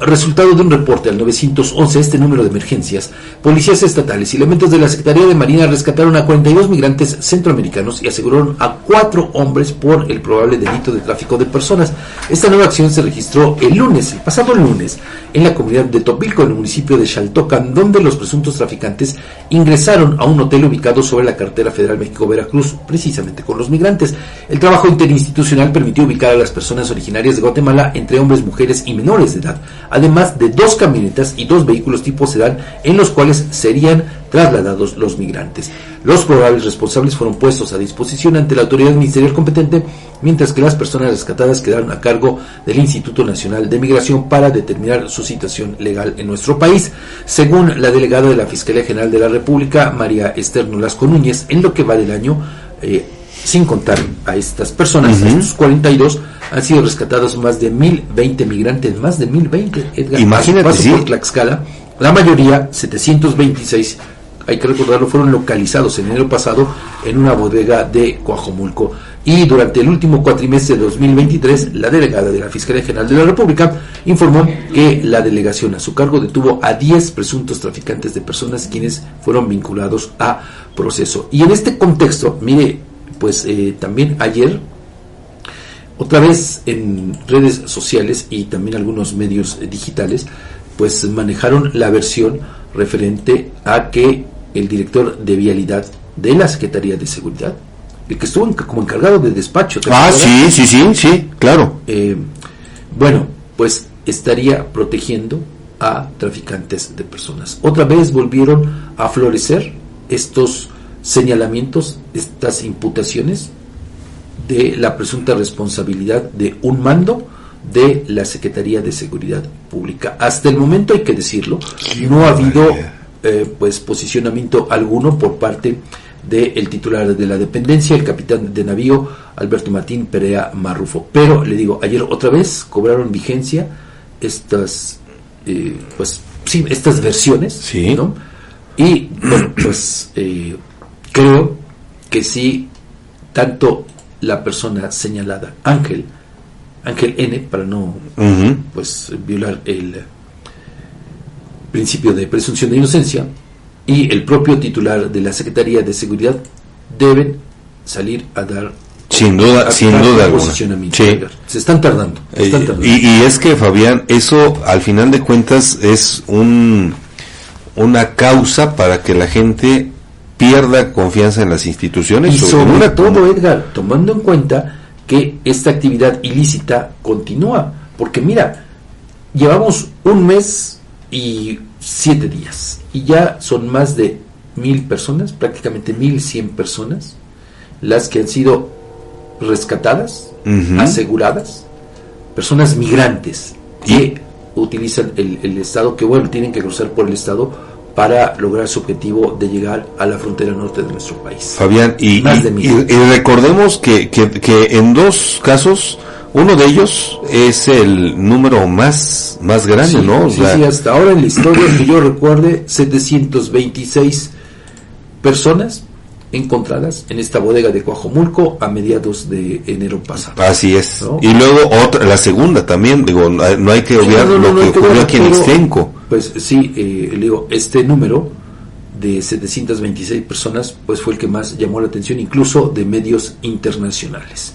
Resultado de un reporte al 911, este número de emergencias, policías estatales y elementos de la Secretaría de Marina rescataron a 42 migrantes centroamericanos y aseguraron a cuatro hombres por el probable delito de tráfico de personas. Esta nueva acción se registró el lunes, el pasado lunes, en la comunidad de Topilco, en el municipio de Xaltocan, donde los presuntos traficantes ingresaron a un hotel ubicado sobre la carretera federal México-Veracruz, precisamente con los migrantes. El trabajo interinstitucional permitió ubicar a las personas originarias de Guatemala entre hombres, mujeres y menores de edad además de dos camionetas y dos vehículos tipo sedán en los cuales serían trasladados los migrantes. Los probables responsables fueron puestos a disposición ante la autoridad ministerial competente, mientras que las personas rescatadas quedaron a cargo del Instituto Nacional de Migración para determinar su situación legal en nuestro país. Según la delegada de la Fiscalía General de la República, María Esther Nolasco Núñez, en lo que va del año, eh, sin contar a estas personas, a estos 42, han sido rescatados más de 1020 migrantes, más de 1020, Edgar. Imagínate, sí. por Tlaxcala. La mayoría, 726, hay que recordarlo, fueron localizados en enero pasado en una bodega de Coajomulco. Y durante el último cuatrimestre de 2023, la delegada de la Fiscalía General de la República informó que la delegación a su cargo detuvo a 10 presuntos traficantes de personas quienes fueron vinculados a proceso. Y en este contexto, mire, pues eh, también ayer otra vez en redes sociales y también algunos medios digitales, pues manejaron la versión referente a que el director de vialidad de la Secretaría de Seguridad, el que estuvo como encargado de despacho. Ah, sí, sí, sí, sí, claro. Eh, bueno, pues estaría protegiendo a traficantes de personas. Otra vez volvieron a florecer estos señalamientos, estas imputaciones de la presunta responsabilidad de un mando de la Secretaría de Seguridad Pública. Hasta el momento hay que decirlo, no ha habido eh, pues posicionamiento alguno por parte del titular de la dependencia, el capitán de navío Alberto Martín Perea Marrufo. Pero le digo, ayer otra vez cobraron vigencia estas eh, pues sí, estas versiones, sí. ¿no? Y bueno, pues eh, creo que sí, tanto la persona señalada, Ángel, Ángel N, para no pues violar el principio de presunción de inocencia, y el propio titular de la Secretaría de Seguridad deben salir a dar sin duda, sin duda alguna. Se están tardando. Eh, y, es que Fabián, eso al final de cuentas es un una causa para que la gente pierda confianza en las instituciones. Y sobre todo, Edgar, tomando en cuenta que esta actividad ilícita continúa. Porque mira, llevamos un mes y siete días y ya son más de mil personas, prácticamente mil cien personas, las que han sido rescatadas, aseguradas, personas migrantes que utilizan el, el Estado, que bueno, tienen que cruzar por el Estado para lograr su objetivo de llegar a la frontera norte de nuestro país. Fabián, y, recordemos que, que, en dos casos, uno de ellos es el número más, más grande, ¿no? sí, sí, hasta ahora en la historia que yo recuerde, 726 personas encontradas en esta bodega de Coajomulco a mediados de enero pasado. Así es. Y luego otra, la segunda también, digo, no hay que obviar lo que ocurrió aquí en Ixtenco. Pues sí, eh, le digo, este número de 726 personas pues fue el que más llamó la atención incluso de medios internacionales.